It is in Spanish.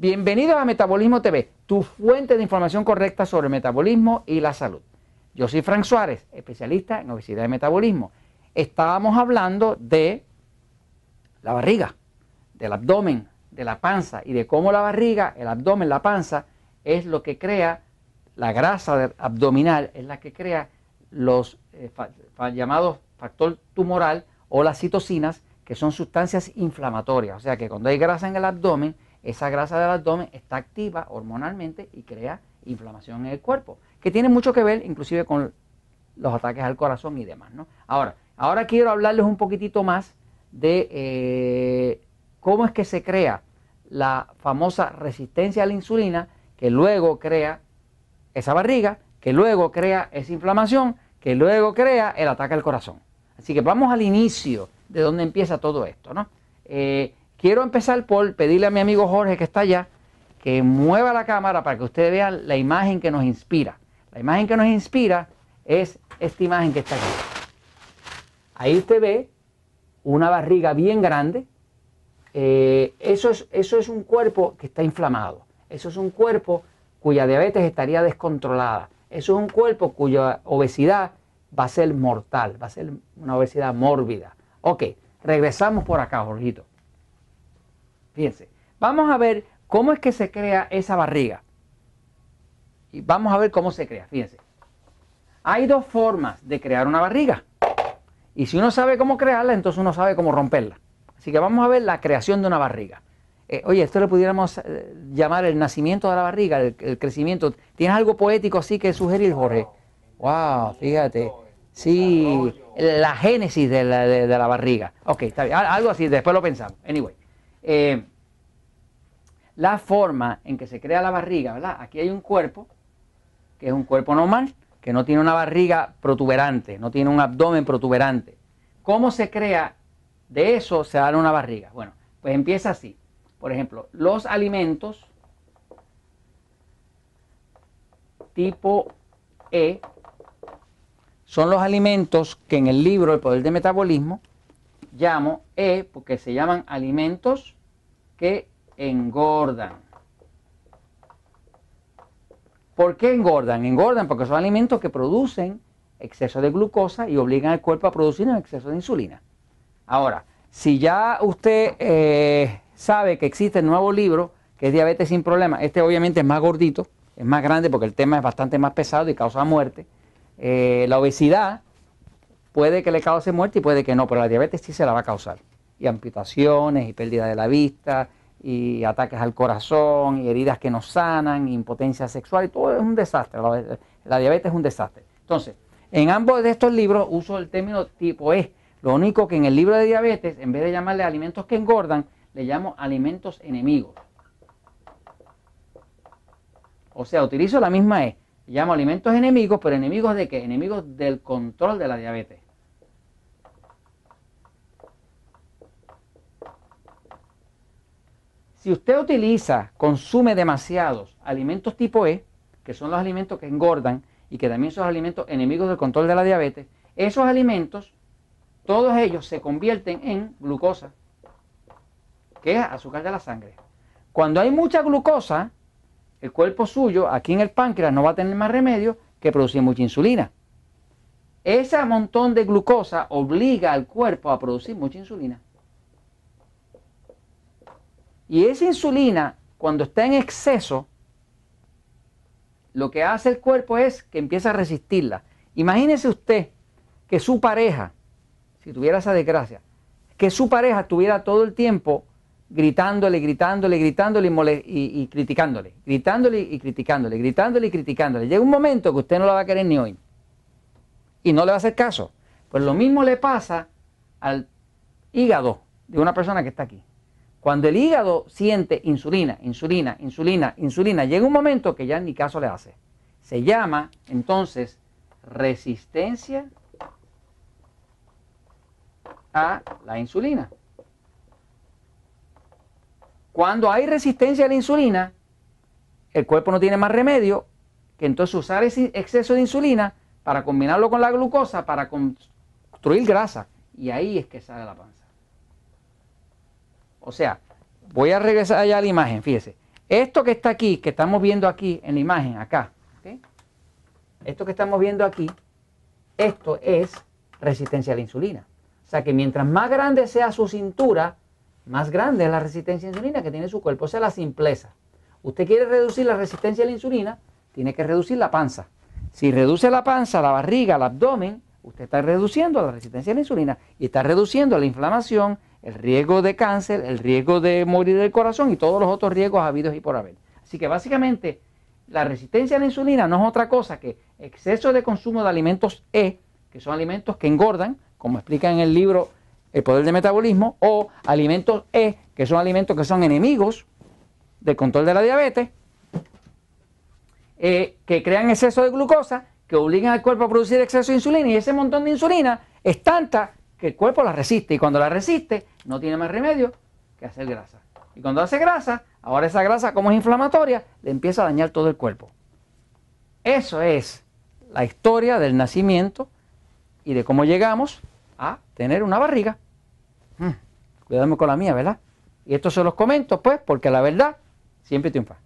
Bienvenidos a Metabolismo TV, tu fuente de información correcta sobre el metabolismo y la salud. Yo soy Frank Suárez, especialista en obesidad y metabolismo. Estábamos hablando de la barriga, del abdomen, de la panza y de cómo la barriga, el abdomen, la panza es lo que crea la grasa abdominal, es la que crea los eh, llamados factor tumoral o las citocinas, que son sustancias inflamatorias. O sea que cuando hay grasa en el abdomen, esa grasa del abdomen está activa hormonalmente y crea inflamación en el cuerpo, que tiene mucho que ver inclusive con los ataques al corazón y demás. ¿no? Ahora, ahora quiero hablarles un poquitito más de eh, cómo es que se crea la famosa resistencia a la insulina, que luego crea esa barriga, que luego crea esa inflamación, que luego crea el ataque al corazón. Así que vamos al inicio de dónde empieza todo esto. ¿no? Eh, quiero empezar por pedirle a mi amigo Jorge que está allá que mueva la cámara para que ustedes vean la imagen que nos inspira. La imagen que nos inspira es esta imagen que está aquí. Ahí usted ve una barriga bien grande. Eh, eso, es, eso es un cuerpo que está inflamado. Eso es un cuerpo cuya diabetes estaría descontrolada. Eso es un cuerpo cuya obesidad va a ser mortal, va a ser una obesidad mórbida. Ok, regresamos por acá, Jorgito. Fíjense, vamos a ver cómo es que se crea esa barriga. Y vamos a ver cómo se crea, fíjense. Hay dos formas de crear una barriga. Y si uno sabe cómo crearla, entonces uno sabe cómo romperla. Así que vamos a ver la creación de una barriga. Eh, oye, esto le pudiéramos eh, llamar el nacimiento de la barriga, el, crecimiento. ¿Tienes algo poético así que sugerir, Jorge? Wow, fíjate. Sí, la génesis de la, de, la barriga. Ok, está bien. Algo así, después lo pensamos. Anyway. Eh, la forma en que se crea la barriga, ¿verdad? Aquí hay un cuerpo, que es un cuerpo normal, que no tiene una barriga protuberante, no tiene un abdomen protuberante. ¿Cómo se crea de eso se da una barriga? Bueno, pues empieza así. Por ejemplo, los alimentos tipo E son los alimentos que en el libro El Poder del Metabolismo llamo E porque se llaman alimentos que engordan. ¿Por qué engordan? Engordan porque son alimentos que producen exceso de glucosa y obligan al cuerpo a producir un exceso de insulina. Ahora, si ya usted eh, sabe que existe el nuevo libro, que es Diabetes sin Problemas. Este obviamente es más gordito, es más grande porque el tema es bastante más pesado y causa muerte. Eh, la obesidad puede que le cause muerte y puede que no, pero la diabetes sí se la va a causar. Y amputaciones, y pérdida de la vista, y ataques al corazón, y heridas que no sanan, y impotencia sexual, y todo es un desastre. La, la diabetes es un desastre. Entonces, en ambos de estos libros uso el término tipo E. Lo único que en el libro de diabetes, en vez de llamarle alimentos que engordan, le llamo alimentos enemigos. O sea, utilizo la misma E. Llamo alimentos enemigos, pero enemigos de qué? Enemigos del control de la diabetes. Si usted utiliza, consume demasiados alimentos tipo E, que son los alimentos que engordan y que también son alimentos enemigos del control de la diabetes, esos alimentos, todos ellos se convierten en glucosa que es azúcar de la sangre. Cuando hay mucha glucosa, el cuerpo suyo, aquí en el páncreas, no va a tener más remedio que producir mucha insulina. Ese montón de glucosa obliga al cuerpo a producir mucha insulina. Y esa insulina, cuando está en exceso, lo que hace el cuerpo es que empieza a resistirla. Imagínese usted que su pareja, si tuviera esa desgracia, que su pareja tuviera todo el tiempo gritándole, gritándole, gritándole y, y, criticándole, gritándole y criticándole, gritándole y criticándole. Llega un momento que usted no la va a querer ni hoy y no le va a hacer caso. Pues lo mismo le pasa al hígado de una persona que está aquí. Cuando el hígado siente insulina, insulina, insulina, insulina, llega un momento que ya ni caso le hace. Se llama entonces resistencia a la insulina. Cuando hay resistencia a la insulina, el cuerpo no tiene más remedio que entonces usar ese exceso de insulina para combinarlo con la glucosa para construir grasa. Y ahí es que sale la panza. O sea, voy a regresar allá a la imagen, fíjese. Esto que está aquí, que estamos viendo aquí en la imagen, acá, esto que estamos viendo aquí, esto es resistencia a la insulina. O sea que mientras más grande sea su cintura, más grande es la resistencia a la insulina que tiene su cuerpo. O sea, la simpleza. Usted quiere reducir la resistencia a la insulina, tiene que reducir la panza. Si reduce la panza, la barriga, el abdomen, usted está reduciendo la resistencia a la insulina y está reduciendo la inflamación, el riesgo de cáncer, el riesgo de morir del corazón y todos los otros riesgos habidos y por haber. Así que básicamente la resistencia a la insulina no es otra cosa que exceso de consumo de alimentos E, que son alimentos que engordan, como explica en el libro El poder del metabolismo, o alimentos E, que son alimentos que son enemigos del control de la diabetes, eh, que crean exceso de glucosa, que obligan al cuerpo a producir exceso de insulina y ese montón de insulina es tanta que el cuerpo la resiste y cuando la resiste no tiene más remedio que hacer grasa. Y cuando hace grasa, ahora esa grasa como es inflamatoria, le empieza a dañar todo el cuerpo. Eso es la historia del nacimiento y de cómo llegamos a tener una barriga. Hmm, cuidadme con la mía, ¿verdad? Y esto se los comento, pues, porque la verdad siempre triunfa.